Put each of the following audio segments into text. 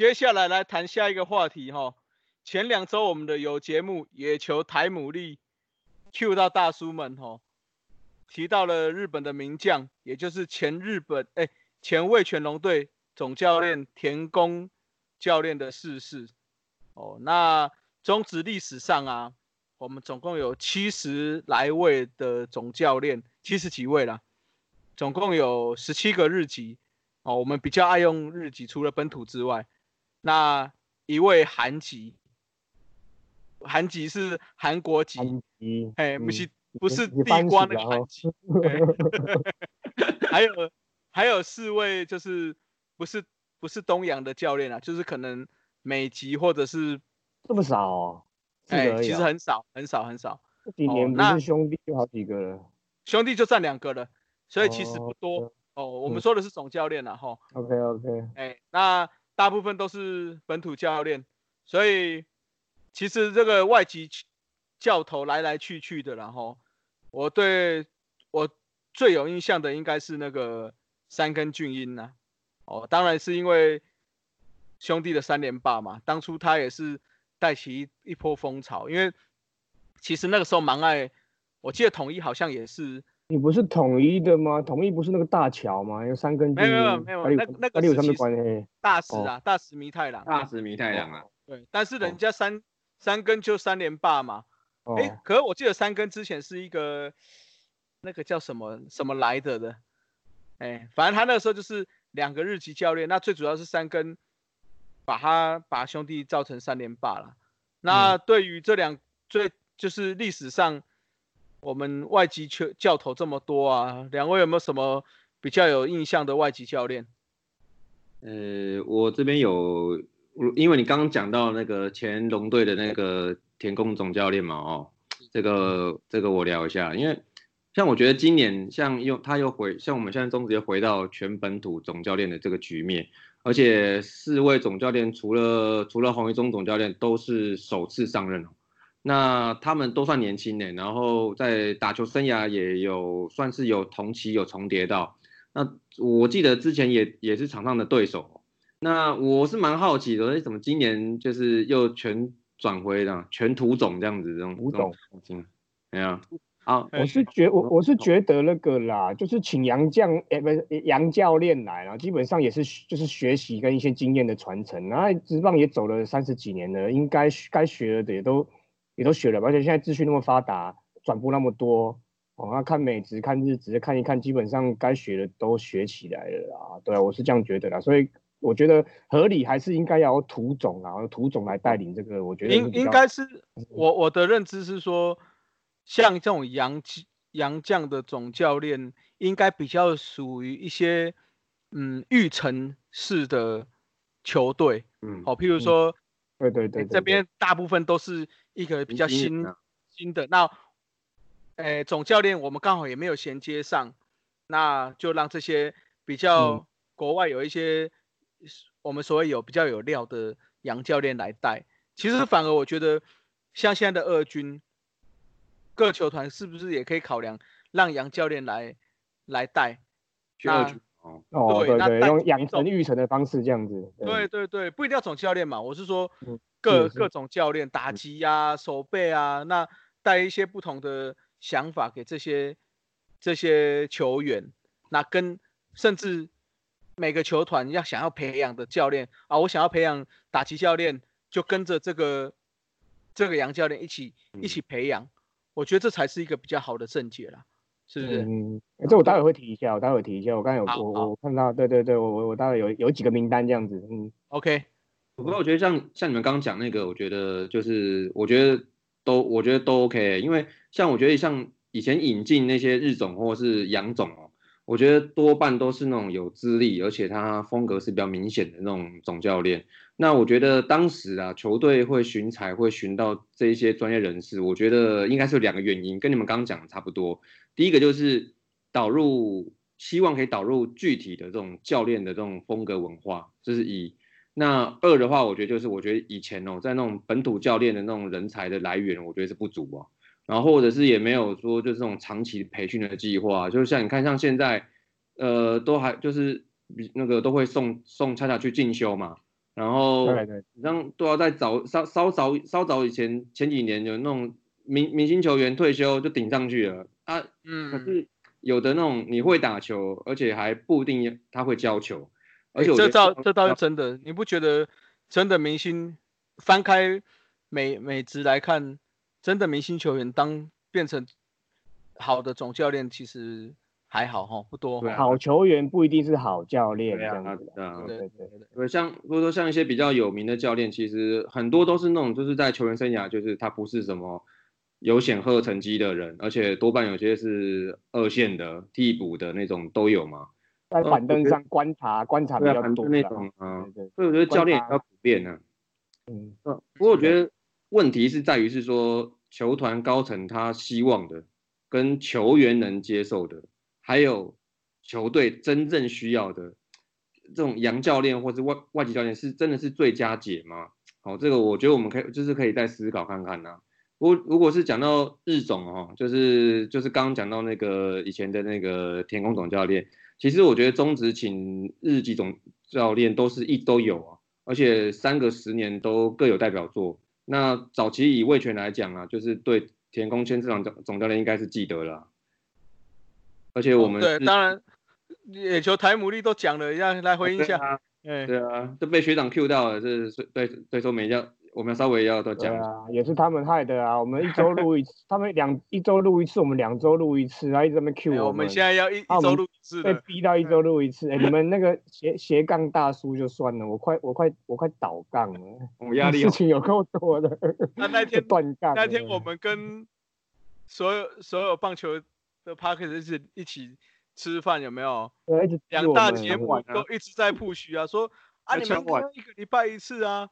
接下来来谈下一个话题哈。前两周我们的有节目野球台牡蛎 Q 到大叔们哈，提到了日本的名将，也就是前日本哎前卫犬龙队总教练田宫教练的逝世。哦，那中职历史上啊，我们总共有七十来位的总教练，七十几位了，总共有十七个日籍。哦，我们比较爱用日籍，除了本土之外，那一位韩籍。韩籍是韩国籍，哎，不是不是地瓜那个韩籍，还有还有四位就是不是不是东洋的教练啊，就是可能美籍或者是这么少，哎，其实很少很少很少。几年不是兄弟就好几个了，兄弟就占两个了，所以其实不多哦。我们说的是总教练了哈。OK OK，哎，那大部分都是本土教练，所以。其实这个外籍教头来来去去的，然后我对我最有印象的应该是那个三根俊英呐，哦，当然是因为兄弟的三连霸嘛，当初他也是带起一波风潮，因为其实那个时候蛮爱，我记得统一好像也是，你不是统一的吗？统一不是那个大桥吗？有三根，没有没有没有，那那个有什么关系？大石啊，大石弥太郎，大石弥太郎啊，对，但是人家三。三根就三连霸嘛，哎，可是我记得三根之前是一个那个叫什么什么来的的，哎，反正他那个时候就是两个日籍教练，那最主要是三根把他把兄弟造成三连霸了。那对于这两最就是历史上我们外籍球教头这么多啊，两位有没有什么比较有印象的外籍教练？呃，我这边有。因为你刚刚讲到那个前龙队的那个田宫总教练嘛，哦，这个这个我聊一下，因为像我觉得今年像又他又回像我们现在中职又回到全本土总教练的这个局面，而且四位总教练除了除了洪一中总教练都是首次上任哦，那他们都算年轻的，然后在打球生涯也有算是有同期有重叠到，那我记得之前也也是场上的对手。那我是蛮好奇的，为什么今年就是又全转回了全土总这样子这种土总？没有啊，我是觉我我是觉得那个啦，就是请杨将诶不是杨教练来了，基本上也是就是学习跟一些经验的传承。然后职棒也走了三十几年了，应该该学的也都也都学了，而且现在资讯那么发达，转播那么多，哦，那看美职看日职看一看，基本上该学的都学起来了啊。对啊，我是这样觉得啦，所以。我觉得合理还是应该要涂总啊，土总来带领这个。我觉得应应该是我我的认知是说，像这种洋洋将的总教练，应该比较属于一些嗯育成式的球队。嗯，好，譬如说，对对对，这边大部分都是一个比较新新的。那，诶，总教练我们刚好也没有衔接上，那就让这些比较国外有一些。我们所谓有比较有料的杨教练来带，其实反而我觉得，像现在的二军各球团是不是也可以考量让杨教练来来带？那哦，对对，用养成育成的方式这样子。对对对，不一定要总教练嘛，我是说各各种教练打击呀、手背啊，那带一些不同的想法给这些这些球员，那跟甚至。每个球团要想要培养的教练啊，我想要培养打击教练，就跟着这个这个杨教练一起一起培养，我觉得这才是一个比较好的正解啦，是不是？嗯，这我待会会提一下，我待会提一下，我刚才有我我看到，对对对，我我我待会有有几个名单这样子，嗯，OK。不过我觉得像像你们刚刚讲那个，我觉得就是我觉得都我觉得都 OK，因为像我觉得像以前引进那些日总或是杨总哦。我觉得多半都是那种有资历，而且他风格是比较明显的那种总教练。那我觉得当时啊，球队会寻才，会寻到这一些专业人士，我觉得应该是有两个原因，跟你们刚刚讲的差不多。第一个就是导入，希望可以导入具体的这种教练的这种风格文化，就是以。那二的话，我觉得就是我觉得以前哦，在那种本土教练的那种人才的来源，我觉得是不足啊。然后或者是也没有说就是这种长期培训的计划，就是像你看，像现在，呃，都还就是比那个都会送送恰恰去进修嘛，然后对对，你像都要在早稍稍早稍早以前前几年有那种明明星球员退休就顶上去了。啊，可嗯，是有的那种你会打球，而且还不一定他会教球，而且这倒这倒是真的，你不觉得真的明星翻开美美职来看，真的明星球员当变成好的总教练，其实还好哈，不多。好球员不一定是好教练这样子啦。对啊对对对，对，像如果说像一些比较有名的教练，其实很多都是那种就是在球员生涯，就是他不是什么有显赫成绩的人，而且多半有些是二线的、替补的那种都有嘛。在板凳上观察观察比对那种啊，对对，所以我觉得教练也要普遍啊。嗯，嗯，不过我觉得问题是在于是说球团高层他希望的，跟球员能接受的，还有球队真正需要的这种洋教练或是外外籍教练是真的是最佳解吗？好，这个我觉得我们可以就是可以再思考看看呐、如如果是讲到日总哦，就是就是刚刚讲到那个以前的那个田宫总教练，其实我觉得中职请日籍总教练都是一都有啊，而且三个十年都各有代表作。那早期以魏权来讲啊，就是对田宫千这场总总教练应该是记得了啊、而且我们哦对，当然野球台姆利都讲了，要来回应一下。对啊，哎，对啊，都被学长 Q 到了，这是对对说没要，我们稍微要多对讲一下。啊，也是他们害的啊。我们一周录一次，他们两一周录一次，我们两周录一次，然后一直在那边 Q 哎我们。们现在要一啊一周录一次被。逼到一周录一次。哎、你们那个斜斜杠大叔就算了，我快我快我快倒杠了，我压力哦事情有够多的。那那天断杠。那天我们跟所有所有棒球的 Parker 一起一起吃饭，有没有？两大我们节目啊都一直在 push 啊，说啊你们一个礼拜一次啊。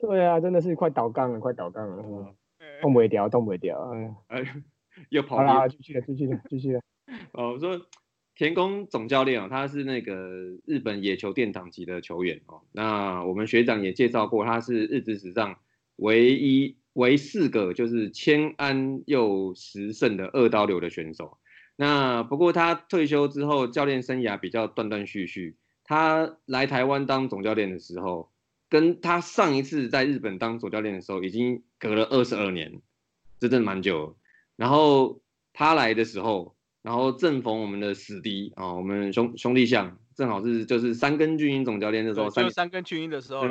对啊，真的是快倒杠了，快倒杠了，动不掉，动不掉。嗯，哎，又跑好啦，题继续了，继续了，继续了。哦。我说田宫总教练哦，他是那个日本野球殿堂级的球员哦。那我们学长也介绍过，他是日职史上唯一唯四个就是千安又十胜的二刀流的选手。那不过他退休之后，教练生涯比较断断续续。他来台湾当总教练的时候，跟他上一次在日本当总教练的时候，已经隔了二十二年，这真的蛮久了。然后他来的时候，然后正逢我们的死敌啊、我们兄兄弟象正好是就是三根巨鹰总教练那时候，三就三根巨鹰的时候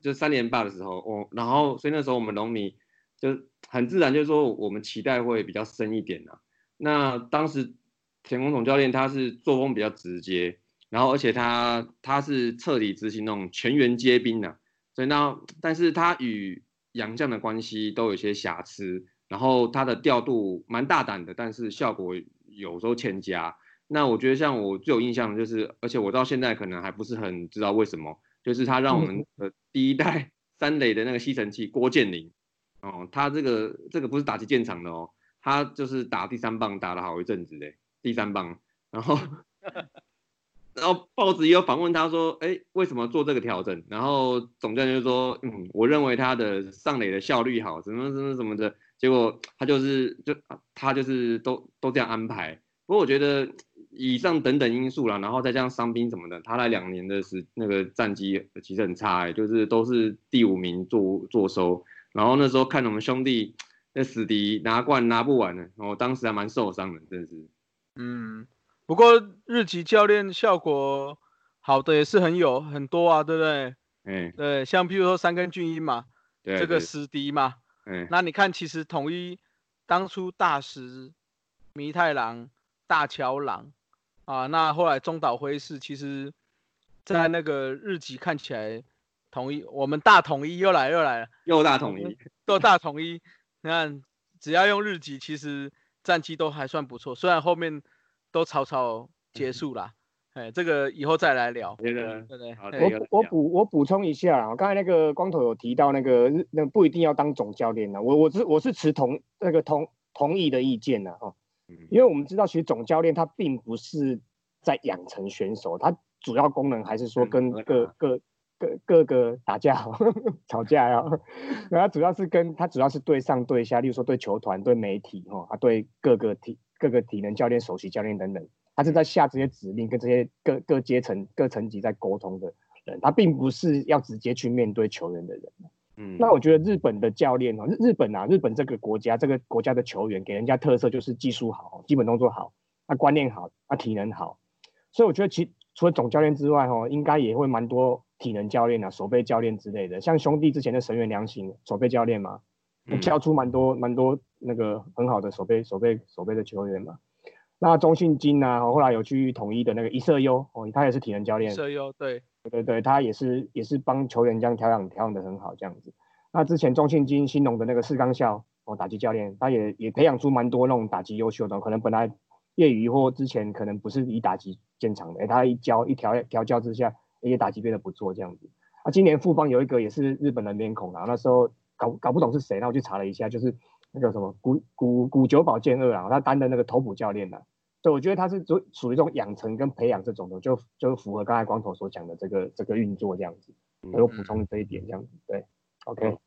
就三连霸的时候，哦，然后所以那时候我们龙迷就很自然就是说我们期待会比较深一点呐、那当时田宫总教练他是作风比较直接，然后而且他他是彻底执行那种全员皆兵呐、所以那但是他与杨绛的关系都有些瑕疵，然后他的调度蛮大胆的，但是效果有时候欠佳。那我觉得像我最有印象的就是，而且我到现在可能还不是很知道为什么，就是他让我们的第一代 三垒的那个吸尘器郭建林，哦，他这个这个不是打击建厂的哦，他就是打第三棒打了好一阵子嘞，第三棒，然后然后报纸也有访问他说，哎，为什么做这个调整？然后总教练就说，嗯，我认为他的上垒的效率好，什么什么什么的，结果他就是就他就是都都这样安排。不过我觉得以上等等因素啦，然后再加上伤兵什么的，他来两年的时那个战绩其实很差哎、就是都是第五名做做收。然后那时候看我们兄弟那死敌拿冠拿不完呢，然后当时还蛮受伤的，真是。嗯，不过日籍教练效果好的也是很有很多啊，对不对？嗯，对，像譬如说三根俊一嘛，对，这个对。死敌嘛，嗯，那你看，其实统一当初大石、弥太郎、大桥郎啊，那后来中岛辉是其实，在那个日籍看起来，统一我们大统一又来又来了，又大统一，都大统一，你看只要用日籍，其实战绩都还算不错，虽然后面都草草结束啦。哎，这个以后再来聊，对对？我我补我补充一下啊，刚才那个光头有提到那个那不一定要当总教练的，我我是我是持同那个同同意的意见的哦，嗯。因为我们知道其实总教练他并不是在养成选手，他主要功能还是说跟嗯各各各各个打架 吵架呀，然后主要是跟他主要是对上对下，例如说对球团、对媒体哦，啊对各个体各个体能教练、首席教练等等，他是在下这些指令跟这些各各阶层各层级在沟通的人，他并不是要直接去面对球员的人。嗯，那我觉得日本的教练哦，日日本啊，日本这个国家，这个国家的球员给人家特色就是技术好，基本动作好，啊观念好，啊体能好，所以我觉得其除了总教练之外，哦，应该也会蛮多体能教练啊、守备教练之类的，像兄弟之前的神原良行守备教练嘛，教出蛮多蛮多那个很好的守备守备守备的球员嘛。那中信金啊，后来有去统一的那个一色优哦，他也是体能教练。一色优对。对对对，他也是也是帮球员这样调养调养的很好这样子。那之前中信金新农的那个四刚校哦，打击教练，他也也培养出蛮多那种打击优秀的，可能本来业余或之前可能不是以打击见长的，哎，他一教一调调教之下，也打击变得不错这样子。啊，今年富邦有一个也是日本的面孔啊，那时候搞搞不懂是谁，那我去查了一下，就是那个什么古古古久保健二啊，他担的那个头补教练呐。对，我觉得他是属属于这种养成跟培养这种的，就就符合刚才光头所讲的这个这个运作这样子。我补充这一点这样子，对，OK。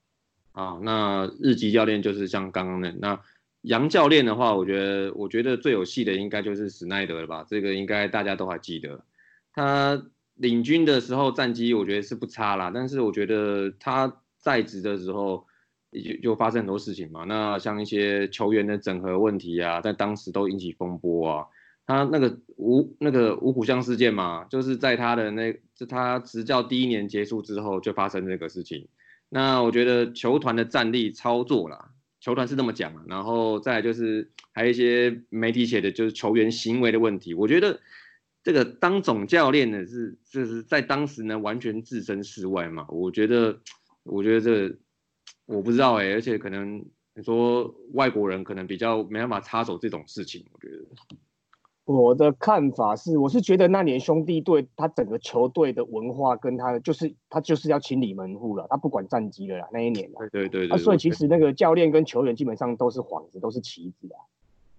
啊，那日籍教练就是像刚刚的那杨教练的话，我觉得我觉得最有戏的应该就是史奈德了吧？这个应该大家都还记得，他领军的时候战绩我觉得是不差啦，但是我觉得他在职的时候。就就发生很多事情嘛，那像一些球员的整合问题啊，在当时都引起风波啊。他那个五那个五虎将事件嘛，就是在他的那，就他执教第一年结束之后就发生这个事情。那我觉得球团的战力操作啦，球团是这么讲，然后再就是还有一些媒体写的就是球员行为的问题。我觉得这个当总教练的是就是在当时呢完全置身事外嘛。我觉得我觉得这。我不知道哎，而且可能你说外国人可能比较没办法插手这种事情，我觉得。我的看法是，我是觉得那年兄弟队他整个球队的文化跟他的就是他就是要清理门户了，他不管战绩了啦，那一年。对对对。啊，所以其实那个教练跟球员基本上都是幌子，都是棋子啊。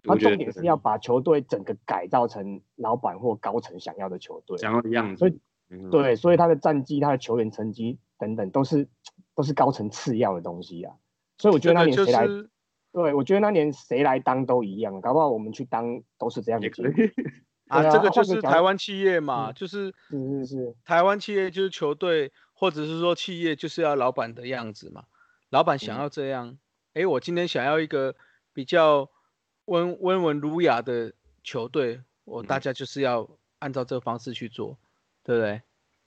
他重点是要把球队整个改造成老板或高层想要的球队，想要的样子。所以，对，所以他的战绩、他的球员成绩等等都是。都是高层次要的东西啊，所以我觉得那年谁来，对我觉得那年谁来当都一样，搞不好我们去当都是这样的结果啊。这个就是台湾企业嘛，就是是是是，台湾企业就是球队或者是说企业就是要老板的样子嘛，老板想要这样，哎，我今天想要一个比较温温文儒雅的球队，我大家就是要按照这个方式去做，对不对？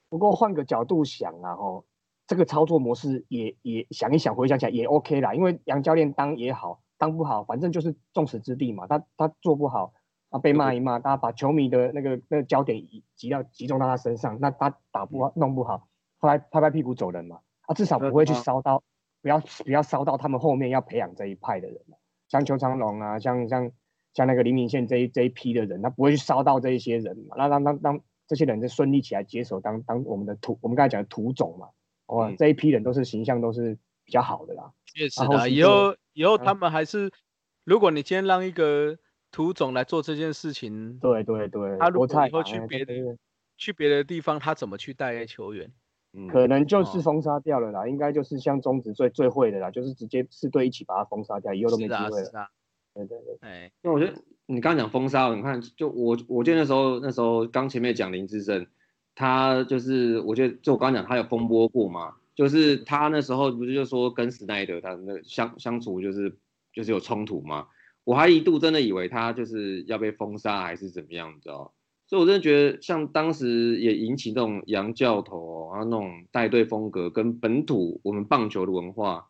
不过换个角度想啊，吼。这个操作模式也也想一想，回想起来也 OK 啦。因为杨教练当也好，当不好，反正就是众矢之的嘛。他他做不好，啊被骂一骂，大家把球迷的那个那个焦点集到集中到他身上，那他打不好弄不好，后来拍拍屁股走人嘛。啊，至少不会去烧到，不要不要烧到他们后面要培养这一派的人像邱长龙啊，像像像那个黎明宪这一这一批的人，他不会去烧到这一些人嘛。那让让让这些人就顺利起来接手当当我们的土，我们刚才讲的土种嘛。哇，这一批人都是形象都是比较好的啦。确实的，以后以后他们还是，如果你今天让一个涂总来做这件事情，对对对，他如果以后去别的去别的地方，他怎么去带球员？可能就是封杀掉了啦。应该就是像中职最最会的啦，就是直接四队一起把他封杀掉，以后都没机会了。对对对，哎，因为我觉得你刚刚讲封杀，你看就我我记得那时候那时候刚前面讲林志胜。他就是，我觉得就我刚刚讲，他有风波过嘛，就是他那时候不是就说跟史奈德他那相相处就是就是有冲突嘛，我还一度真的以为他就是要被封杀还是怎么样，你知道？所以我真的觉得像当时也引起这种洋教头然后那种带队风格跟本土我们棒球的文化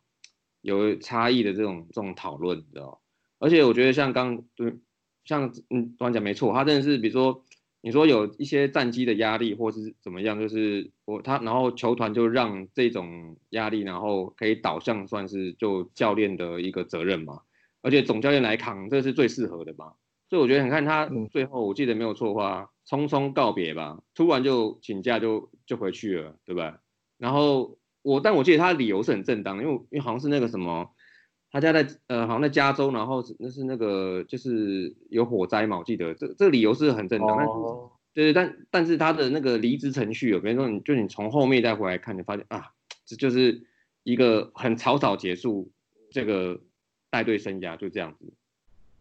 有差异的这种这种讨论，你知道？而且我觉得像刚对像嗯，刚讲没错，他真的是比如说。你说有一些战机的压力，或是怎么样，就是我他，然后球团就让这种压力，然后可以导向算是就教练的一个责任嘛，而且总教练来扛，这是最适合的嘛。所以我觉得你看他最后，我记得没有错的话，匆匆告别吧，突然就请假就就回去了，对吧？然后我，但我记得他的理由是很正当，因为因为好像是那个什么。他家在呃，好像在加州，然后那是那个就是有火灾嘛，我记得这这个理由是很正当，但是对对，但但是他的那个离职程序，有比如说你就你从后面再回来看，你发现啊，这就是一个很草草结束这个带队生涯，就这样子。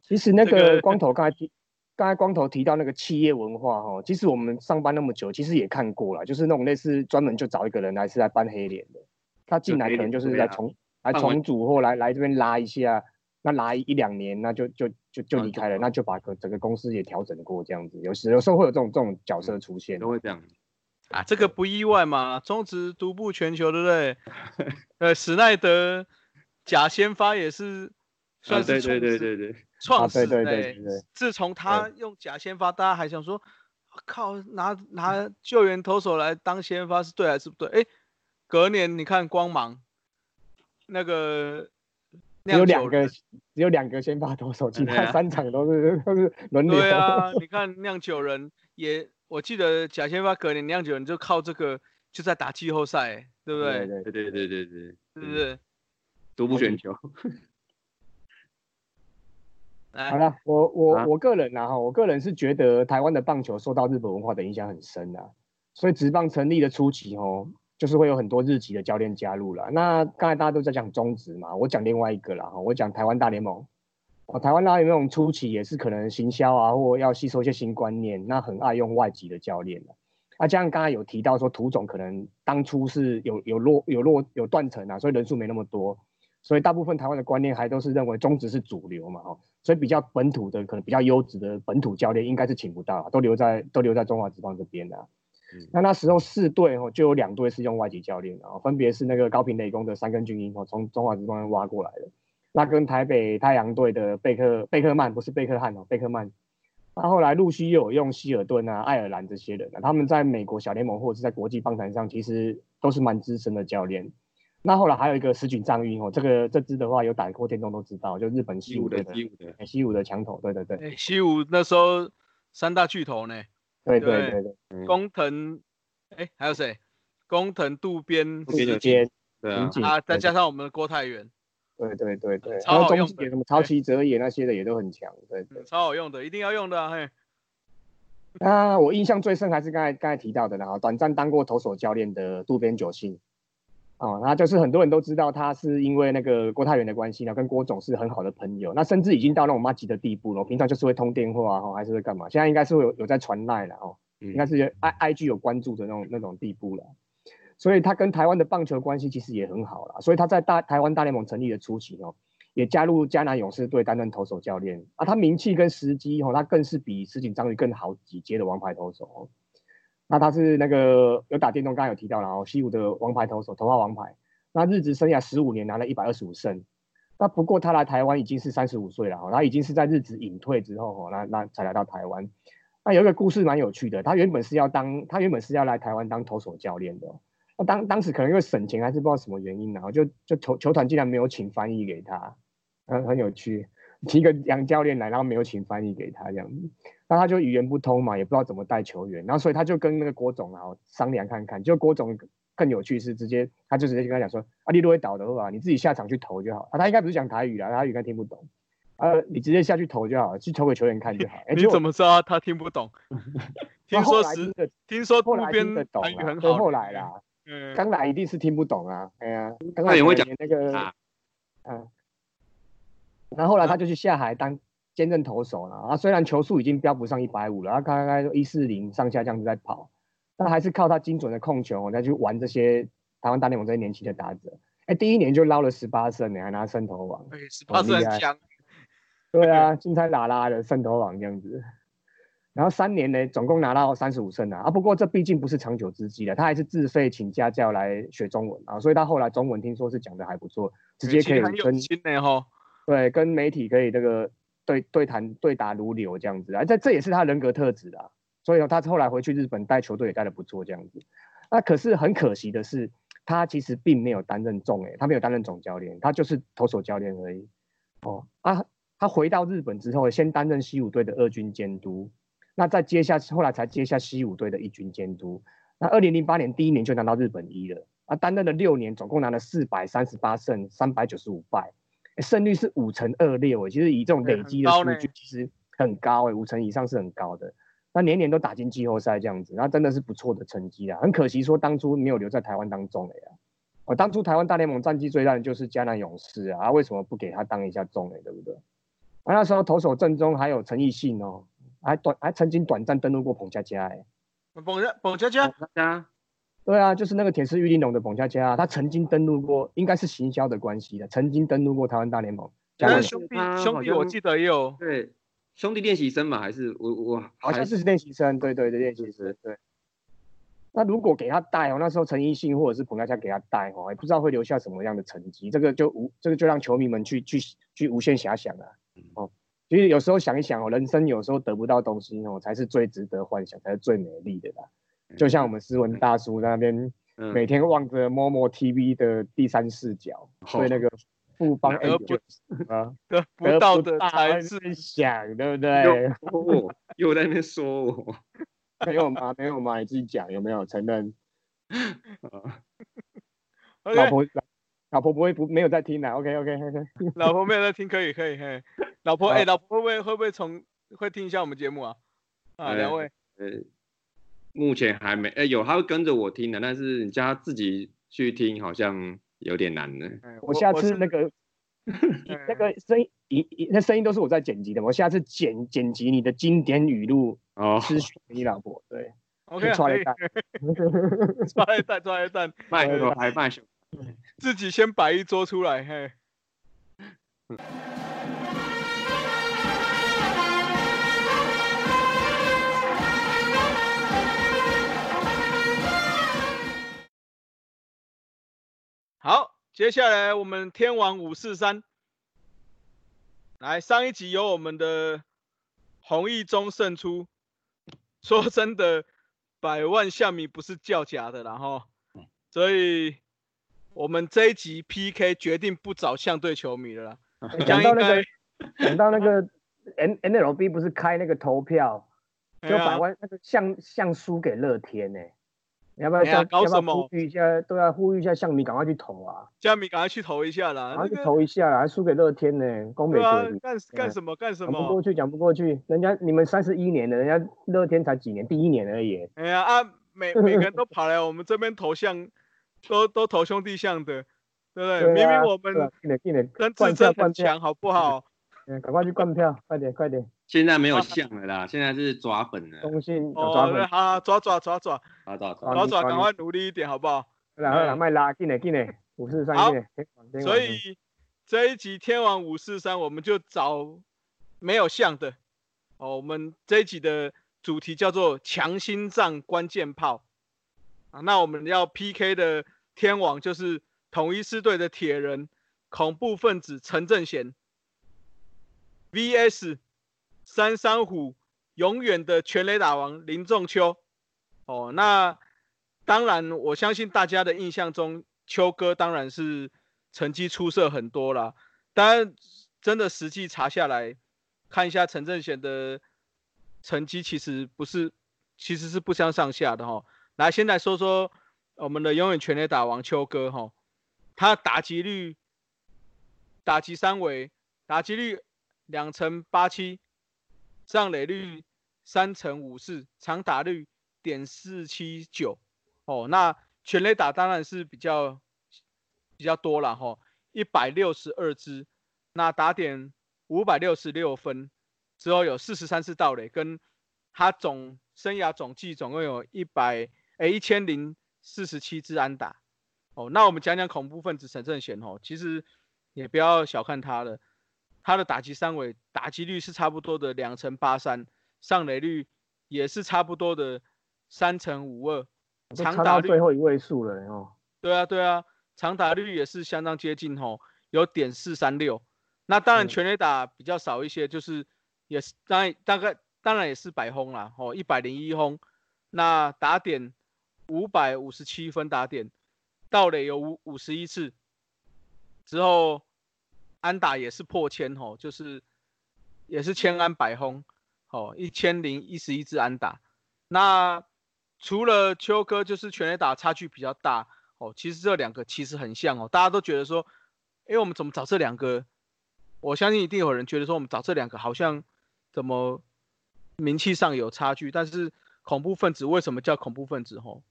其实那个光头刚才提刚才光头提到那个企业文化哈，其实我们上班那么久，其实也看过了，就是那种类似专门就找一个人来是来搬黑脸的，他进来可能就是来重来重组或来来这边拉一下，那拉一两年，那就就就就离开了，那就把整个公司也调整过这样子，有时有时候会有这种这种角色出现，都会这样。啊，这个不意外嘛，中职独步全球，对不对？呃，史奈德假先发也是算是对对对对对。创始对，自从他用假先发，大家还想说，靠，拿拿救援投手来当先发是对还是不对？哎，隔年你看光芒，那个有两个，只有两个先发投手，其他三场都是都是轮流。对啊，你看酿酒人也，我记得假先发隔年酿酒人就靠这个就在打季后赛，对不对？对对对对对对，是不是？独步全球。好了，我我我个人呢哈，我个人是觉得台湾的棒球受到日本文化的影响很深啊，所以职棒成立的初期哦，就是会有很多日籍的教练加入了。那刚才大家都在讲中职嘛，我讲另外一个了哈，我讲台湾大联盟。哦，台湾大联盟初期也是可能行销啊，或要吸收一些新观念，那很爱用外籍的教练的。啊，像刚才有提到说涂总可能当初是有有落有落有断层啊，所以人数没那么多。所以大部分台湾的观念还都是认为中职是主流嘛，哈，所以比较本土的可能比较优质的本土教练应该是请不到，都留在都留在中华职棒这边的。那那时候四队哦就有两队是用外籍教练，然后分别是那个高平雷公的三根军鹰哦从中华职棒挖过来的，那跟台北太阳队的贝克贝克曼不是贝克汉哦贝克曼，那后来陆续又有用希尔顿啊爱尔兰这些人，他们在美国小联盟或者是在国际棒坛上其实都是蛮资深的教练。那后来还有一个石井藏运哦，这个这支的话有打过电动都知道，就日本西武的西武的。西武的强头，对对对，西武那时候三大巨头呢，对对对？对，工藤，哎还有谁？工藤渡边渡边，对啊，啊再加上我们的郭泰源，对对对对，超好用，什么超奇哲也那些的也都很强，对对，超好用的，一定要用的啊嘿。啊我印象最深还是刚才刚才提到的然后短暂当过投手教练的渡边久信。哦，那就是很多人都知道他是因为那个郭泰源的关系呢，跟郭总是很好的朋友，那甚至已经到那种妈级的地步了。平常就是会通电话哈，还是会干嘛？现在应该是有有在传赖了哦，应该是 I I G 有关注的那种那种地步了。所以他跟台湾的棒球关系其实也很好了。所以他在大台湾大联盟成立的初期哦，也加入迦南勇士队担任投手教练啊。他名气跟时机哦，他更是比石井章鱼更好几阶的王牌投手。那他是那个有打电动，刚刚有提到了哦，西武的王牌投手，头号王牌。那日职生涯十五年，拿了一百二十五胜。那不过他来台湾已经是三十五岁了哈，他已经是在日职隐退之后，那那才来到台湾。那有一个故事蛮有趣的，他原本是要当，他原本是要来台湾当投手教练的。那当当时可能因为省钱还是不知道什么原因，然后就就球球团竟然没有请翻译给他，很很有趣。提个洋教练来，然后没有请翻译给他这样子，那他就语言不通嘛，也不知道怎么带球员，然后所以他就跟那个郭总啊商量看看，就郭总更有趣是直接，他就直接跟他讲说，啊，你如果倒的话，你自己下场去投就好，啊，他应该不是讲台语啦，他语应该听不懂，呃，你直接下去投就好了，去投给球员看就好。你怎么知道他听不懂？听说是，听说后来听得懂啊，后来啦，嗯，刚来一定是听不懂啊，哎呀，刚来也会讲那个，嗯。然后后来他就去下海当兼任投手了啊，虽然球速已经飙不上一百五了，他大概一四零上下这样子在跑，但还是靠他精准的控球，再去玩这些台湾大联盟这些年轻的打者。哎，第一年就捞了十八胜，你还拿胜投王，十八胜强。对啊，金彩拉拉的胜投王这样子。然后三年呢，总共拿到三十五胜啊。啊，不过这毕竟不是长久之计了，他还是自费请家教来学中文啊，所以他后来中文听说是讲的还不错，直接可以跟。对，跟媒体可以这个对对谈对答如流这样子啊，这这也是他人格特质啊。所以呢，他后来回去日本带球队也带的不错这样子。那可是很可惜的是，他其实并没有担任总诶，他没有担任总教练，他就是投手教练而已。哦啊，他回到日本之后，先担任西武队的二军监督，那再接下后来才接下西武队的一军监督。那二零零八年第一年就拿到日本一了，啊，担任了六年，总共拿了四百三十八胜，三百九十五败。胜率是五成二六，其实以这种累积的数据，其实很高哎，五成以上是很高的。那年年都打进季后赛这样子，那真的是不错的成绩啊。很可惜说当初没有留在台湾当中垒啊。我当初台湾大联盟战绩最烂就是迦南勇士啊，为什么不给他当一下中垒，对不对？啊，那时候投手阵中还有陈奕迅哦，还短还曾经短暂登陆过彭佳佳哎。彭佳彭佳佳，对啊，就是那个铁丝玉玲珑的彭佳佳，他曾经登陆过，应该是行销的关系的，曾经登陆过台湾大联盟。但是兄弟兄弟，我记得也有对兄弟练习生嘛，还是我我好像是练习生，对对对练习生对。那如果给他带哦，那时候陈奕迅或者是彭佳佳给他带哦，也不知道会留下什么样的成绩，这个就无这个就让球迷们去去去无限遐想啊。哦，其实有时候想一想哦，人生有时候得不到东西哦，才是最值得幻想，才是最美丽的啦。就像我们斯文大叔在那边每天望着摸摸 TV 的第三视角，对那个富邦 A 啊，得不到的才是想，对不对？又在那边说我。没有吗？没有吗？你自己讲有没有承认？老婆，老婆不会不没有在听的。OK OK OK。老婆没有在听，可以可以嘿。老婆哎，老婆会不会会不会从会听一下我们节目啊？啊，两位。呃，目前还没哎，有他会跟着我听的，但是你叫他自己去听，好像有点难呢。我下次那个 那个声音，那声音都是我在剪辑的。我下次剪剪辑你的经典语录。哦，咨询你老婆对，OK，抓一蛋，抓一蛋，抓一蛋，卖个还卖熊，自己先摆一桌出来，嘿。好，接下来我们天王五四三，来上一集由我们的弘毅中胜出。说真的，百万象迷不是叫假的，然后，所以我们这一集 PK 决定不找相对球迷了啦。讲到那个，讲到那个 N NLB 不是开那个投票，就百万那个像像输给乐天呢。要不要要搞什么？呼吁一下，都要呼吁一下象迷赶快去投啊！象迷赶快去投一下啦！赶快去投一下啦！还输给乐天呢，公美队干干什么干什么？讲不过去，讲不过去。人家你们三十一年了，人家乐天才几年，第一年而已。哎呀啊，每每个人都跑来我们这边投向，都都投兄弟向的，对不对？明明我们跟自身很强，好不好？嗯，赶快去灌票，快点快点！现在没有像了啦，现在是抓粉的。中心哦，好抓抓抓抓，好抓好抓，赶快努力一点，好不好？然后来卖拉近嘞近嘞，五四三一。好，所以这一集天王五四三，我们就找没有像的。哦，我们这一集的主题叫做强心脏关键炮啊。那我们要 PK 的天王就是统一师队的铁人恐怖分子陈正贤，VS。三山虎永远的全垒打王林仲秋，哦，那当然，我相信大家的印象中，秋哥当然是成绩出色很多了。但真的实际查下来，看一下陈正贤的成绩，其实不是，其实是不相上下的哈。来，现在说说我们的永远全垒打王秋哥哈，他打击率，打击三围，打击率。两成八七，上垒率三成五四，长打率点四七九，哦，那全垒打当然是比较比较多了哈，一百六十二支，那打点五百六十六分，之后有四十三次盗垒，跟他总生涯总计总共有一百诶一千零四十七支安打，哦，那我们讲讲恐怖分子陈正贤哦，其实也不要小看他了。他的打击三围打击率是差不多的两成八三，上垒率也是差不多的三成五二，长打最后一位数了哦。对啊对啊，长打率也是相当接近吼，有点四三六。那当然全垒打比较少一些，就是也是当然大概当然也是百轰啦哦，一百零一轰。那打点五百五十七分打点，盗垒有五五十一次之后。安打也是破千吼，就是也是千安百轰，哦，一千零一十一支安打。那除了秋哥，就是全垒打差距比较大哦。其实这两个其实很像哦，大家都觉得说，哎，我们怎么找这两个？我相信一定有人觉得说，我们找这两个好像怎么名气上有差距。但是恐怖分子为什么叫恐怖分子？吼，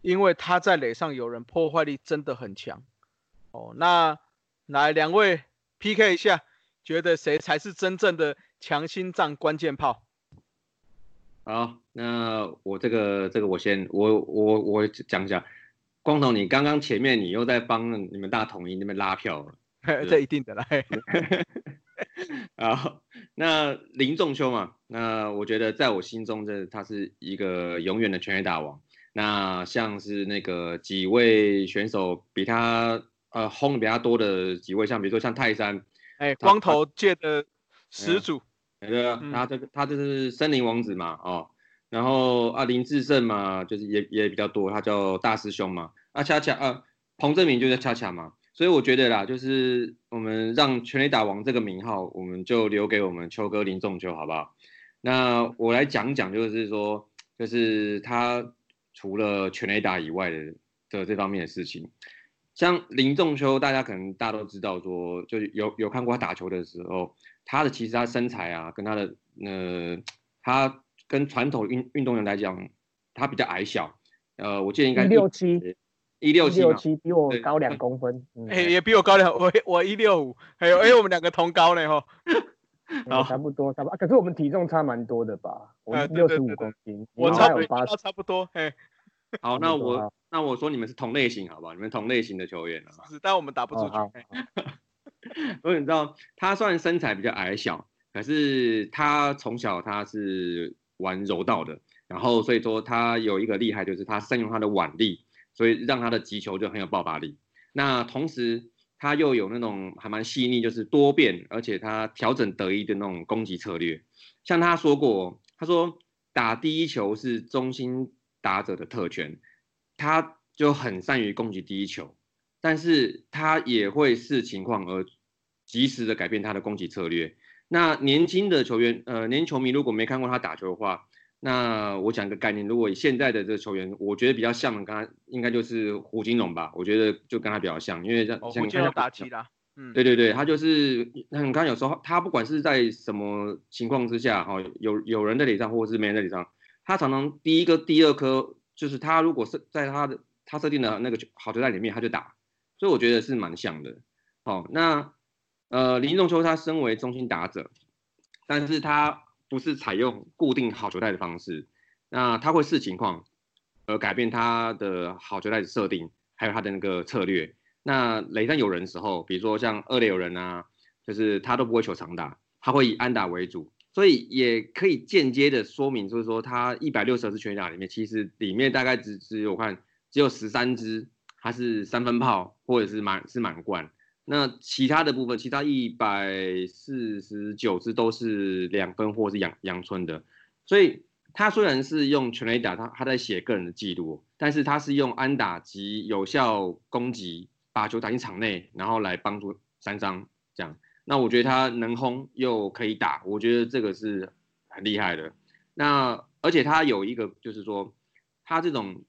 因为他在垒上有人破坏力真的很强哦。那来，两位 PK 一下，觉得谁才是真正的强心脏关键炮？好，那我这个这个我先我我我讲一下，光头，你刚刚前面你又在帮你们大统一那边拉票了，这一定的啦。好，那林仲秋嘛，那我觉得在我心中这他是一个永远的全垒打王。那像是那个几位选手比他呃轰的比较多的几位，像比如说像泰山，哎，光头界的始祖，对啊，他这个他这是森林王子嘛，哦，然后啊林志胜嘛，就是也也比较多，他叫大师兄嘛，啊恰恰啊彭正明就叫恰恰嘛，所以我觉得啦，就是我们让全垒打王这个名号，我们就留给我们秋哥林仲秋好不好？那我来讲讲，就是说，就是他。除了全垒打以外的的这方面的事情，像林仲秋，大家可能大家都知道，说就有有看过他打球的时候，他的其实他身材啊，跟他的呃，他跟传统运运动员来讲，他比较矮小，呃，我记得应该一六七，一六七，六七比我高两公分，哎，也比我高两，我我一六五，还有哎，我们两个同高呢哈，差不多差不多，可是我们体重差蛮多的吧？我六十五公斤，我差不多差不多，嘿。好，那我那我说你们是同类型，好不好？你们同类型的球员啊，是，但我们打不出去。所以你知道，他虽然身材比较矮小，可是他从小他是玩柔道的，然后所以说他有一个厉害，就是他善用他的腕力，所以让他的击球就很有爆发力。那同时他又有那种还蛮细腻，就是多变，而且他调整得意的那种攻击策略。像他说过，他说打第一球是中心。打者的特权，他就很善于攻击第一球，但是他也会视情况而及时的改变他的攻击策略。那年轻的球员，呃，年轻球迷如果没看过他打球的话，那我讲一个概念，如果以现在的这个球员，我觉得比较像的，刚刚应该就是胡金龙吧，我觉得就跟他比较像，因为像胡金龙打击的，嗯，对对对，他就是，你看有时候他不管是在什么情况之下，哈，有有人在脸上，或者是没人在脸上。他常常第一个、第二颗，就是他如果是在他的他设定的那个好球带里面，他就打，所以我觉得是蛮像的。哦，那呃林仲秋他身为中心打者，但是他不是采用固定好球带的方式，那他会视情况而改变他的好球带的设定，还有他的那个策略。那垒上有人的时候，比如说像二垒有人啊，就是他都不会求长打，他会以安打为主。所以也可以间接的说明，就是说他一百六十支全垒打里面，其实里面大概只只有看只有十三支，它是三分炮或者是满是满贯，那其他的部分，其他一百四十九支都是两分或是阳阳春的。所以他虽然是用全垒打，他他在写个人的记录，但是他是用安打及有效攻击把球打进场内，然后来帮助三张这样。那我觉得他能轰又可以打，我觉得这个是很厉害的。那而且他有一个就是说，他这种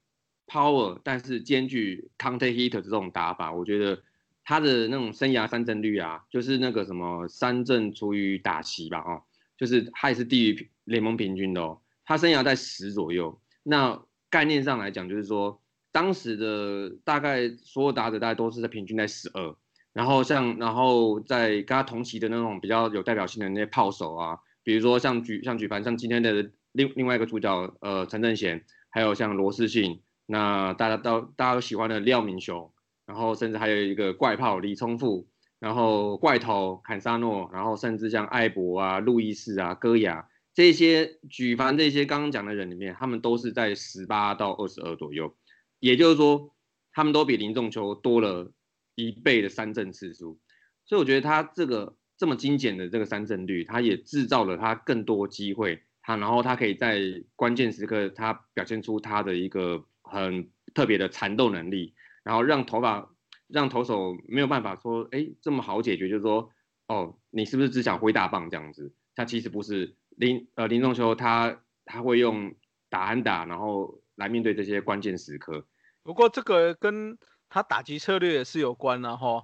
power，但是兼具 counter hit 这种打法，我觉得他的那种生涯三振率啊，就是那个什么三振除以打席吧，哦，就是他也是低于联盟平均的哦。他生涯在十左右。那概念上来讲，就是说当时的大概所有打者大概都是在平均在十二。然后像，然后在跟他同期的那种比较有代表性的那些炮手啊，比如说像举像举凡像今天的另另外一个主角呃陈正贤，还有像罗世信，那大家都大家都喜欢的廖明雄，然后甚至还有一个怪炮李聪富，然后怪头坎沙诺，然后甚至像艾博啊、路易斯啊、戈雅这些举凡这些刚刚讲的人里面，他们都是在十八到二十二左右，也就是说他们都比林仲秋多了。一倍的三振次数，所以我觉得他这个这么精简的这个三振率，他也制造了他更多机会，他然后他可以在关键时刻他表现出他的一个很特别的缠斗能力，然后让头发让投手没有办法说，哎，这么好解决，就是说，哦，你是不是只想挥大棒这样子？他其实不是林呃林仲秋，他他会用打安打，然后来面对这些关键时刻。不过这个跟他打击策略也是有关的哈，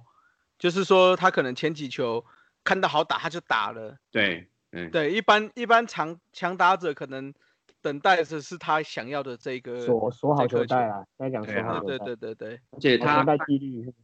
就是说他可能前几球看到好打他就打了，对，嗯，对，一般一般强强打者可能等待的是他想要的这个锁锁好球带啊，在讲锁好对对对对，而且他带纪律，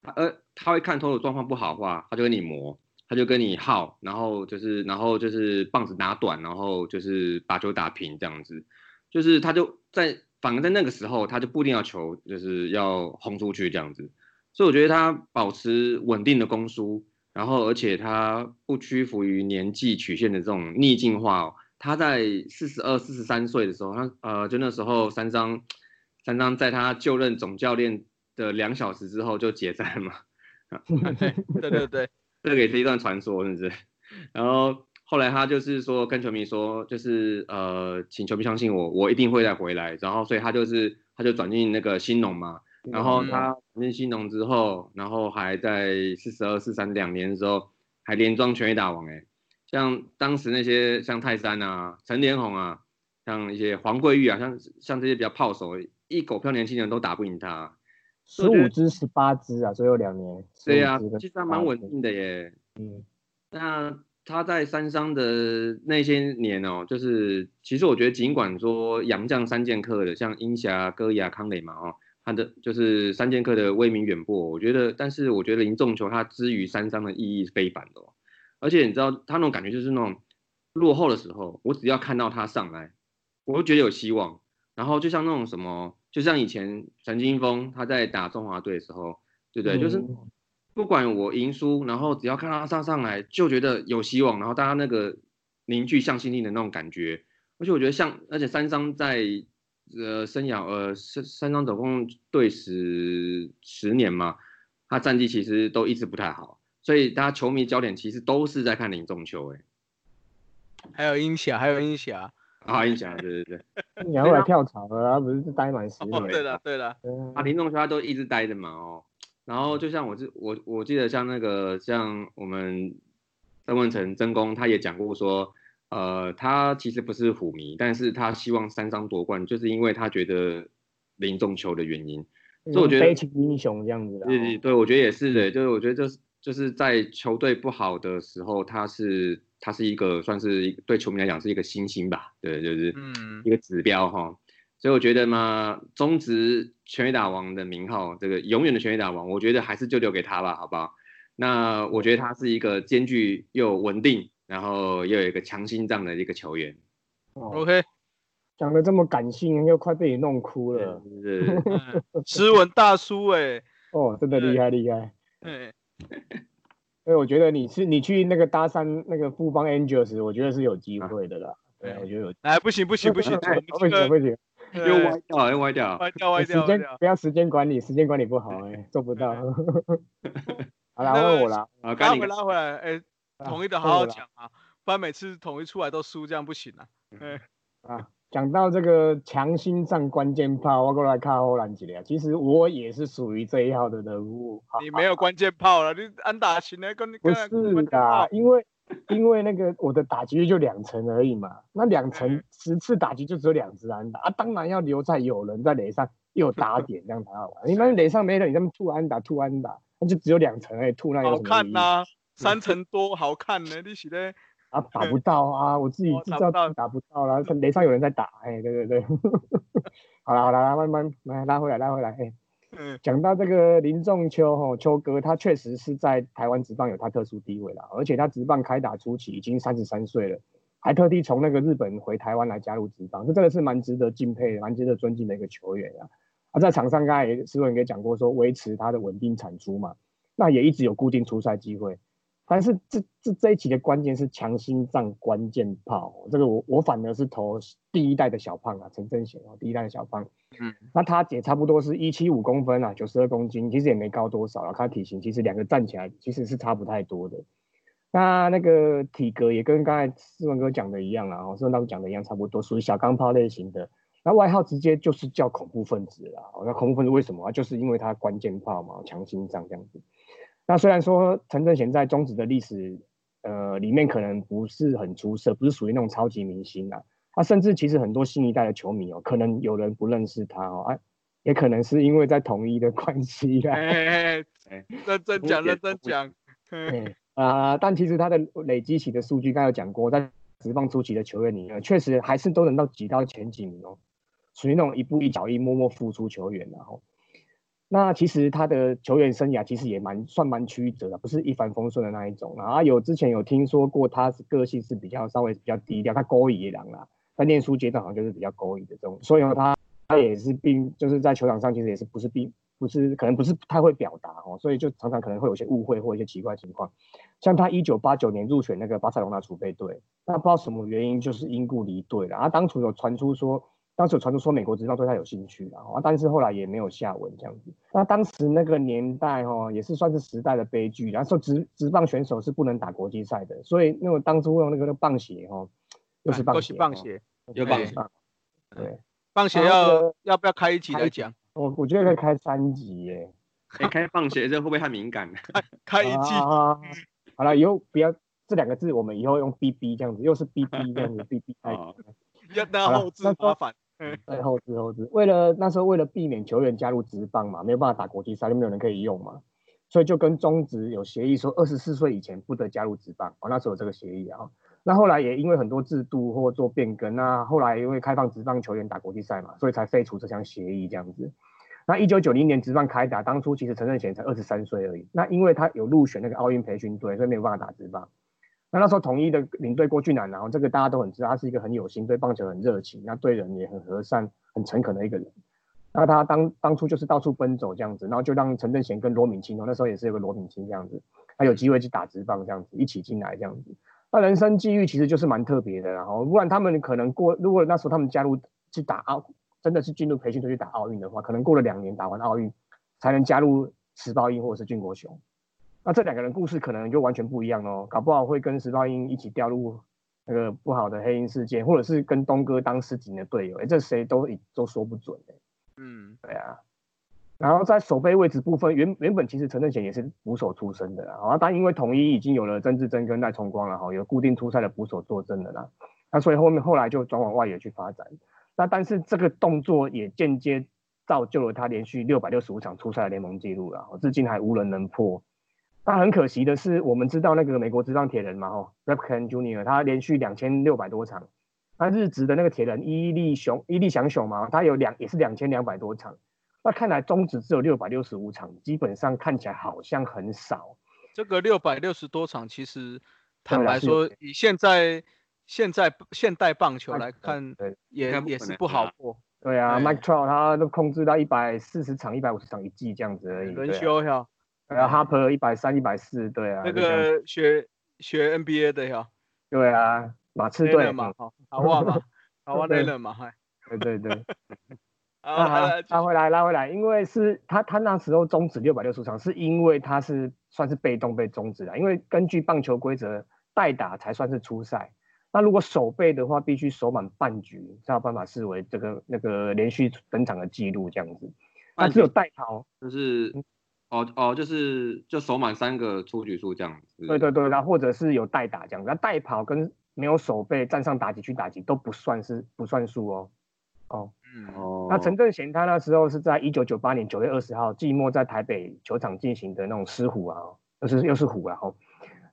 他呃他会看投手状况不好的话，他就跟你磨，他就跟你耗，然后就是然后就是棒子打短，然后就是把球打平这样子，就是他就在反而在那个时候他就不一定要求就是要轰出去这样子，所以我觉得他保持稳定的攻输，然后而且他不屈服于年纪曲线的这种逆境化哦。他在四十二、四十三岁的时候，他呃，就那时候三张，三张在他就任总教练的两小时之后就解散嘛。对 对对，这个也是一段传说，是不是？然后后来他就是说跟球迷说，就是呃，请球迷相信我，我一定会再回来。然后所以他就是他就转进那个新农嘛。然后他转进新农之后，然后还在四十二、四三两年的时候还连庄全垒打王哎。像当时那些像泰山啊、陈连红啊，像一些黄桂玉啊，像像这些比较炮手，一狗票年轻人都打不赢他。十五支、十八支啊，只有两年。对呀，其实还蛮稳定的耶。嗯。那他在三商的那些年哦，就是其实我觉得，尽管说杨将三剑客的，像英霞、戈雅、康磊嘛，哦，他的就是三剑客的威名远播，我觉得，但是我觉得林仲球他之于三商的意义是非凡的哦。而且你知道他那种感觉就是那种落后的时候，我只要看到他上来，我就觉得有希望。然后就像那种什么，就像以前陈金峰他在打中华队的时候，对不对？就是不管我赢输，然后只要看到他上上来，就觉得有希望。然后大家那个凝聚向心力的那种感觉。而且我觉得像，而且三商在呃生涯呃三三商总共队十十年嘛，他战绩其实都一直不太好。所以大家球迷焦点其实都是在看林仲秋，哎，还有英霞，还有英霞，啊，英霞，对对对，英霞后来跳槽了，他不是待满十年，对的对的，啊，林仲秋他都一直待着嘛，哦，然后就像我记我我记得像那个像我们曾文成曾公他也讲过说，呃，他其实不是虎迷，但是他希望三张夺冠，就是因为他觉得林仲秋的原因，所以我觉得悲情英雄这样子的，对对对，我觉得也是的，就是我觉得就是。就是在球队不好的时候，他是他是一个算是对球迷来讲是一个星星吧，对，就是一个指标哈。所以我觉得嘛，中职全垒打王的名号，这个永远的全垒打王，我觉得还是就留给他吧，好不好？那我觉得他是一个兼具又稳定，然后又有一个强心脏的一个球员。OK，讲的这么感性，又快被你弄哭了，是斯文大叔哎，哦，真的厉害厉害，所以我觉得你是你去那个搭讪那个富邦 Angels，我觉得是有机会的啦。对，我觉得有。哎，不行不行不行，不行不行，又歪掉又歪掉，歪掉歪掉。时间不要时间管理，时间管理不好哎，做不到。好啦，问我了。拉回拉回来，哎，统一的好好讲啊，不然每次统一出来都输，这样不行啊。嗯啊。讲到这个强心脏关键炮，我过来看欧兰几了。其实我也是属于这一号的人物。你没有关键炮了，你安打型的跟不是的，因为 因为那个我的打击率就两成而已嘛。那两成十次打击就只有两支安打啊，当然要留在有人在垒上又打点这样才好玩。你们垒上没人，你这么吐安打吐安打，那就只有两成哎，吐那有好看呐，三成多好看呢，你是咧？啊，打不到啊！我自己知道打不到了，雷上有人在打，哎，对对对，好了好了，慢慢来拉回来拉回来，哎，讲到这个林仲秋吼秋哥，他确实是在台湾职棒有他特殊地位了，而且他职棒开打初期已经三十三岁了，还特地从那个日本回台湾来加入职棒，这真的是蛮值得敬佩、蛮值得尊敬的一个球员啊！啊，在场上刚才也师文也讲过，说维持他的稳定产出嘛，那也一直有固定出赛机会。但是这这这一期的关键是强心脏关键炮，这个我我反而是投第一代的小胖啊，陈正贤哦，第一代的小胖，嗯，那他也差不多是一七五公分啊，九十二公斤，其实也没高多少啊，他体型其实两个站起来其实是差不太多的，那那个体格也跟刚才思文哥讲的一样啊，思文大哥讲的一样，差不多属于小钢炮类型的，那外号直接就是叫恐怖分子啦，那恐怖分子为什么啊？就是因为他关键炮嘛，强心脏这样子。那虽然说陈正贤在中职的历史，呃，里面可能不是很出色，不是属于那种超级明星啊。他甚至其实很多新一代的球迷哦，可能有人不认识他哦，啊，也可能是因为在统一的关系啦。哎，认真讲，认真讲。啊，但其实他的累积起的数据，刚才有讲过，在职棒初期的球员里面，确实还是都能到挤到前几名哦，属于那种一步一脚印、默默付出球员然后。那其实他的球员生涯其实也蛮算蛮曲折的，不是一帆风顺的那一种啊。有之前有听说过，他是个性是比较稍微比较低调，他勾引人啦，在念书阶段好像就是比较勾引的这种，所以他他也是并就是在球场上其实也是不是并不是可能不是太会表达哦，所以就常常可能会有些误会或一些奇怪情况。像他一九八九年入选那个巴塞罗那储备队，那不知道什么原因就是因故离队了啊。当初有传出说。当时有传出说美国职棒对他有兴趣啊，但是后来也没有下文这样子。那当时那个年代哦，也是算是时代的悲剧。然后说职职棒选手是不能打国际赛的，所以那个当初用那个棒鞋哦，又是棒鞋，棒鞋，有棒鞋。对，棒鞋要要不要开一集来讲？我我觉得可以开三集耶。开棒鞋这会不会太敏感？开一集。好了，以后不要这两个字，我们以后用 B B 这样子，又是 B B 这样子，B B 开。要那后置麻烦。对，后置后置，为了那时候为了避免球员加入职棒嘛，没有办法打国际赛，就没有人可以用嘛，所以就跟中职有协议说，二十四岁以前不得加入职棒。哦，那时候有这个协议啊。那后来也因为很多制度或做变更，那后来因为开放职棒球员打国际赛嘛，所以才废除这项协议这样子。那一九九零年职棒开打，当初其实陈正贤才二十三岁而已。那因为他有入选那个奥运培训队，所以没有办法打职棒。那那时候统一的领队郭俊南，然后这个大家都很知道，他是一个很有心，对棒球很热情，那对人也很和善、很诚恳的一个人。那他当当初就是到处奔走这样子，然后就让陈正贤跟罗敏清哦，那时候也是有个罗敏清这样子，他有机会去打直棒这样子，一起进来这样子。那人生际遇其实就是蛮特别的，然后不然他们可能过，如果那时候他们加入去打奥，真的是进入培训队去打奥运的话，可能过了两年打完奥运，才能加入石包英或者是俊国雄。那这两个人故事可能就完全不一样哦，搞不好会跟石道英一起掉入那个不好的黑鹰事件，或者是跟东哥当十几年的队友，哎，这谁都都说不准嗯，对啊。然后在守备位置部分，原原本其实陈正贤也是捕手出身的啊，但因为统一已经有了曾志珍跟赖崇光了哈，有固定出赛的捕手坐镇的啦，那所以后面后来就转往外野去发展。那但是这个动作也间接造就了他连续六百六十五场出赛的联盟纪录了，至今还无人能破。那很可惜的是，我们知道那个美国职棒铁人嘛，吼 r a p k e n Junior，他连续两千六百多场。那日职的那个铁人伊利雄伊利祥雄嘛，他有两也是两千两百多场。那看来中职只有六百六十五场，基本上看起来好像很少。这个六百六十多场，其实坦白说，以现在现在现代棒球来看，也也是不好过。对啊，Mike Trout 他都控制到一百四十场、一百五十场一季这样子而已。轮休呀。对啊，Harper 一百三、一百四，对啊。那个学学 NBA 的呀。对啊，马刺队嘛，好，好话嘛，好话累了嘛，嗨。对对对。啊，拉回来，拉回来，因为是他他那时候终止六百六十场，是因为他是算是被动被终止的，因为根据棒球规则，代打才算是出赛。那如果守备的话，必须守满半局才有办法视为这个那个连续登场的记录这样子。那只有代跑，就是。哦哦，就是就守满三个出局数这样子。对对对，然后或者是有代打这样，那代跑跟没有守备站上打击去打击都不算是不算数哦。哦，嗯哦。那陈正贤他那时候是在一九九八年九月二十号季末在台北球场进行的那种狮虎啊，又是又是虎啊。哦，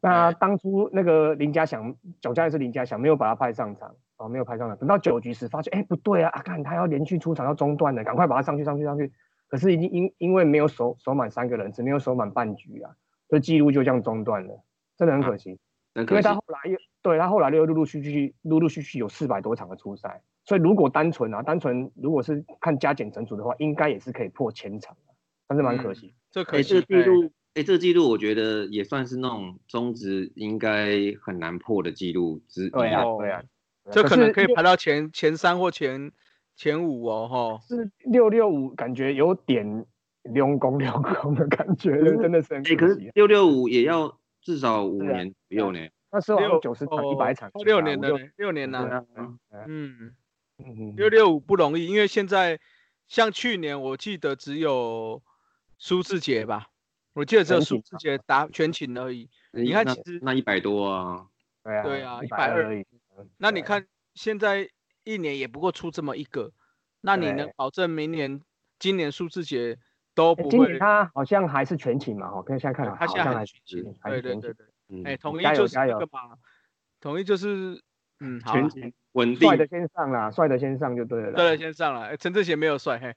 那当初那个林家祥，总教练是林家祥，没有把他派上场，哦，没有派上场。等到九局时发现，哎，不对啊，啊，看他要连续出场要中断了，赶快把他上去上去上去。可是已经因因为没有守守满三个人，只没有守满半局啊，所以记录就这样中断了，真的很可惜。因为他后来又对他后来又陆陆续续陆陆续续有四百多场的初赛，所以如果单纯啊单纯如果是看加减乘除的话，应该也是可以破千场的，但是蛮可惜。这可这个记录，哎，这个记录我觉得也算是那种中值应该很难破的记录之一。对啊，对啊，这可能可以排到前前三或前。前五哦，哈，是六六五，感觉有点溜工溜工的感觉，真的是很可惜。六六五也要至少五年左右呢。那时候九十场、一百场，六年的六年呢。嗯嗯，六六五不容易，因为现在像去年，我记得只有苏志杰吧，我记得只有苏志杰打全勤而已。你看，其实那一百多啊，对啊，对啊，一百二而已。那你看现在。一年也不过出这么一个，那你能保证明年、今年数字节都不会？今年他好像还是全勤嘛，哦，看现在看来，他现在还是全勤，对对对对，哎，统一就是这个嘛，统一就是嗯，全勤稳定，帅的先上啦，帅的先上就对了，帅的先上了，陈志贤没有帅，嘿，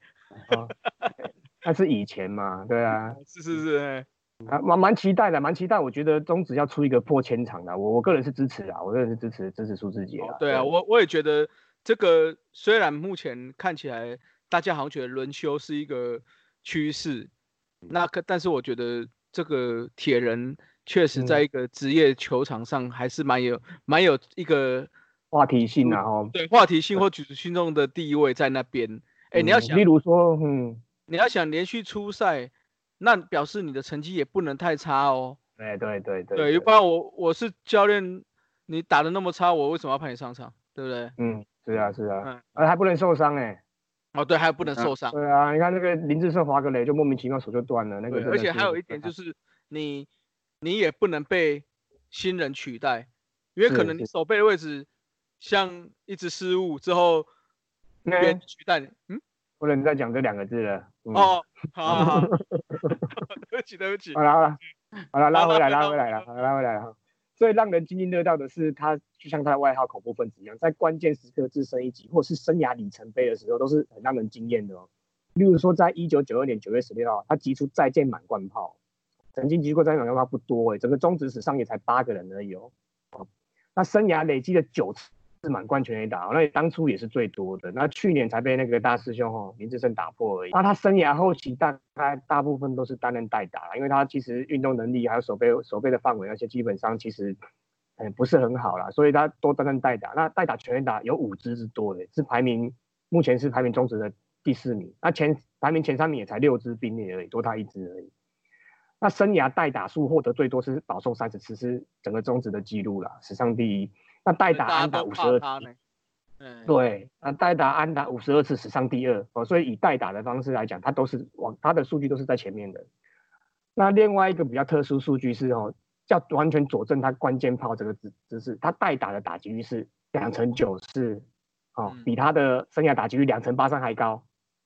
那是以前嘛，对啊，是是是，哎啊，蛮蛮期待的，蛮期待。我觉得中职要出一个破千场的，我我个人是支持啊，我个人是支持支持苏志杰啊。对啊，我我也觉得这个虽然目前看起来大家好像觉得轮休是一个趋势，那可但是我觉得这个铁人确实在一个职业球场上还是蛮有蛮有一个话题性啊，哦，对话题性或举足轻重的地位在那边。哎，你要想，例如说，嗯，你要想连续出赛。那表示你的成绩也不能太差哦。对对对对。对，不然我我是教练，你打的那么差，我为什么要派你上场？对不对？嗯，是啊是啊。嗯。而还不能受伤哎。哦，对，还不能受伤。对啊，你看那个林志胜滑个雷就莫名其妙手就断了，那个。而且还有一点就是你你也不能被新人取代，因为可能你手背的位置像一直失误之后，别人取代你。嗯。不能再讲这两个字了。哦，好，好，对不起，对不起。好了，好了，好了，拉回来，拉回来了，好，拉回来了。最让人津津乐道的是，他就像他的外号“恐怖分子”一样，在关键时刻自身一击，或是生涯里程碑的时候，都是很让人惊艳的哦。例如说，在一九九二年九月十六号，他击出再见满贯炮，曾经击过再见满贯炮不多哎，整个中职史上也才八个人而已哦。那生涯累积了九次。是满贯全垒打，那当初也是最多的。那去年才被那个大师兄哦林志胜打破而已。那他生涯后期大概大部分都是担任代打，因为他其实运动能力还有手背手背的范围那些基本上其实嗯不是很好啦，所以他多担任代打。那代打全垒打有五支是多的，是排名目前是排名中职的第四名。那前排名前三名也才六支并列而已，多他一支而已。那生涯代打数获得最多是保送三十次，是整个中职的记录啦，史上第一。那代打安打五十二次，对，那代打安打五十二次史上第二哦，所以以代打的方式来讲，他都是往他的数据都是在前面的。那另外一个比较特殊数据是哦，叫完全佐证他关键炮这个姿姿势，他代打的打击率是两成九四，哦，比他的生涯打击率两成八三还高。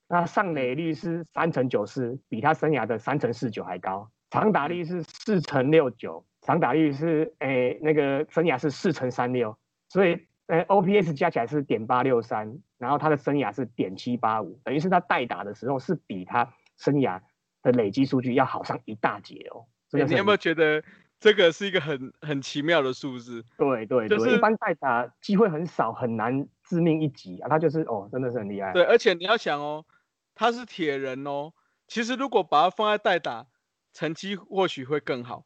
那上垒率是三成九四，比他生涯的三成四九还高。长打率是四成六九。长打率是诶，那个生涯是四乘三六，所以诶 OPS 加起来是点八六三，然后他的生涯是点七八五，等于是他代打的时候是比他生涯的累积数据要好上一大截哦。你有没有觉得这个是一个很很奇妙的数字？对对对，一般代打机会很少，很难致命一击啊，他就是哦，真的是很厉害。对，而且你要想哦，他是铁人哦，其实如果把他放在代打，成绩或许会更好。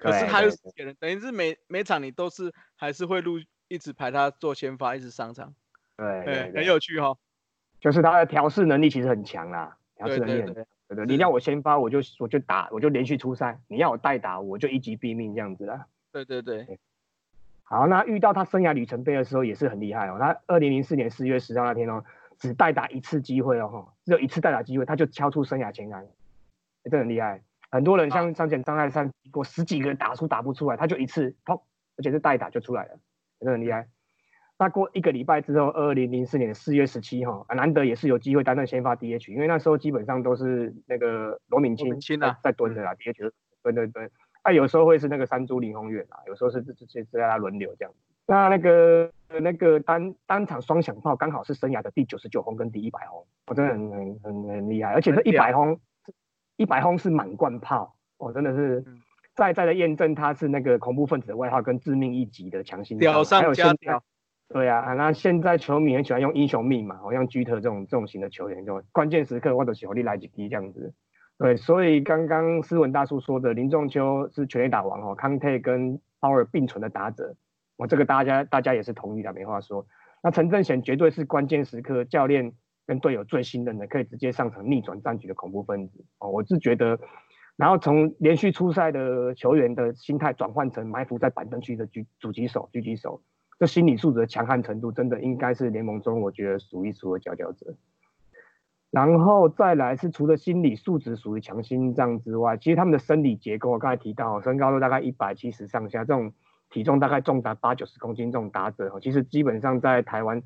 可是他又是铁人，等于是每每场你都是还是会录一直排他做先发，一直上场。对，对很有趣哈。就是他的调试能力其实很强啦，调试能力很强。对对，你要我先发，我就我就打，我就连续出赛；你要我代打，我就一击毙命这样子啦。对对对。好，那遇到他生涯里程碑的时候也是很厉害哦。他二零零四年四月十号那天哦，只代打一次机会哦，哈，只有一次代打机会，他就敲出生涯前安，真的很厉害。很多人像上前张爱山过十几个打出打不出来，他就一次砰，而且是代打就出来了，真的很厉害。那过一个礼拜之后，二零零四年四月十七号，难得也是有机会担任先发 DH，因为那时候基本上都是那个罗敏清在蹲着啦，DH 蹲蹲蹲。啊，有时候会是那个山猪林宏远啊，有时候是这这这在他轮流这样。那那个那个单单场双响炮刚好是生涯的第九十九轰跟第一百轰，我真的很很很很厉害，而且这一百轰。一百轰是满贯炮，我真的是再再的验证他是那个恐怖分子的外号跟致命一击的强心屌上加屌。对啊，那现在球迷很喜欢用英雄命嘛，好像居特这种这种型的球员，就关键时刻或者小力来几滴这样子。对，所以刚刚斯文大叔说的林仲秋是全垒打王哦，康泰跟鲍尔并存的打者，我这个大家大家也是同意的，没话说。那陈正贤绝对是关键时刻教练。跟队友最信任的，可以直接上场逆转战局的恐怖分子哦，我是觉得，然后从连续出赛的球员的心态转换成埋伏在板凳区的狙狙击手、狙击手，这心理素质的强悍程度，真的应该是联盟中我觉得数一数二佼佼者。然后再来是除了心理素质属于强心脏之外，其实他们的生理结构，我刚才提到身高都大概一百七十上下，这种体重大概重达八九十公斤这种打者，其实基本上在台湾。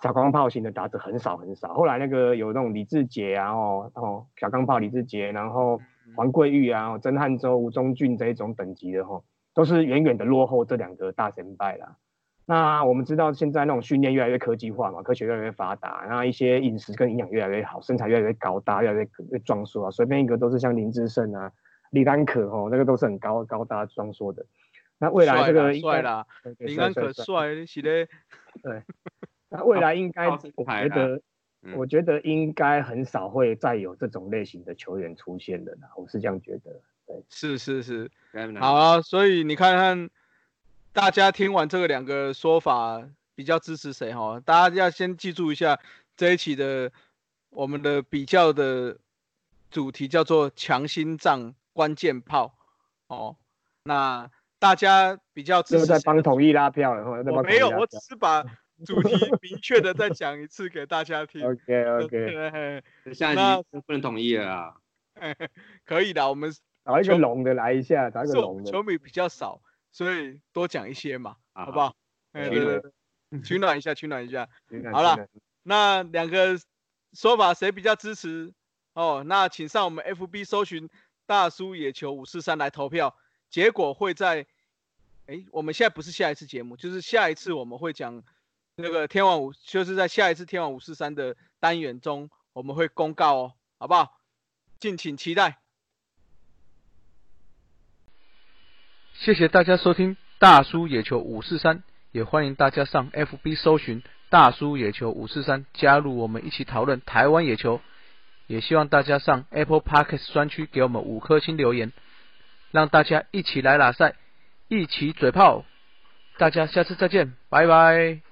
小钢炮型的打者很少很少，后来那个有那种李志杰啊，哦哦，小钢炮李志杰，然后黄桂玉啊，曾汉洲、吴宗俊这一种等级的哈，都是远远的落后这两个大神败啦。那我们知道现在那种训练越来越科技化嘛，科学越来越发达，然后一些饮食跟营养越来越好，身材越来越高大，越来越越壮硕啊，随便一个都是像林志胜啊、李丹可哦，那个都是很高高大壮硕的。那未来这个帅啦，林丹可帅，是嘞。对，那未来应该我觉得，我觉得应该很少会再有这种类型的球员出现的啦，我是这样觉得。对，是是是，好啊，所以你看看。大家听完这个两个说法，比较支持谁哈？大家要先记住一下这一期的我们的比较的主题叫做强心脏关键炮哦。那大家比较支持在帮统一拉票，我没有，我只是把主题明确的再讲一次给大家听。OK OK，下一集不能同意了啊。可以的，我们 找一个龙的来一下，找一个龙的。球迷比较少。所以多讲一些嘛，好不好？对对对，取暖一下，取暖一下。好了，那两个说法谁比较支持？哦，那请上我们 FB 搜寻大叔野球五四三来投票。结果会在，哎，我们现在不是下一次节目，就是下一次我们会讲那个天王五，就是在下一次天王五四三的单元中，我们会公告哦，好不好？敬请期待。谢谢大家收听大叔野球五四三，也欢迎大家上 FB 搜寻大叔野球五四三，加入我们一起讨论台湾野球。也希望大家上 Apple Podcast 专区给我们五颗星留言，让大家一起来打赛，一起嘴炮。大家下次再见，拜拜。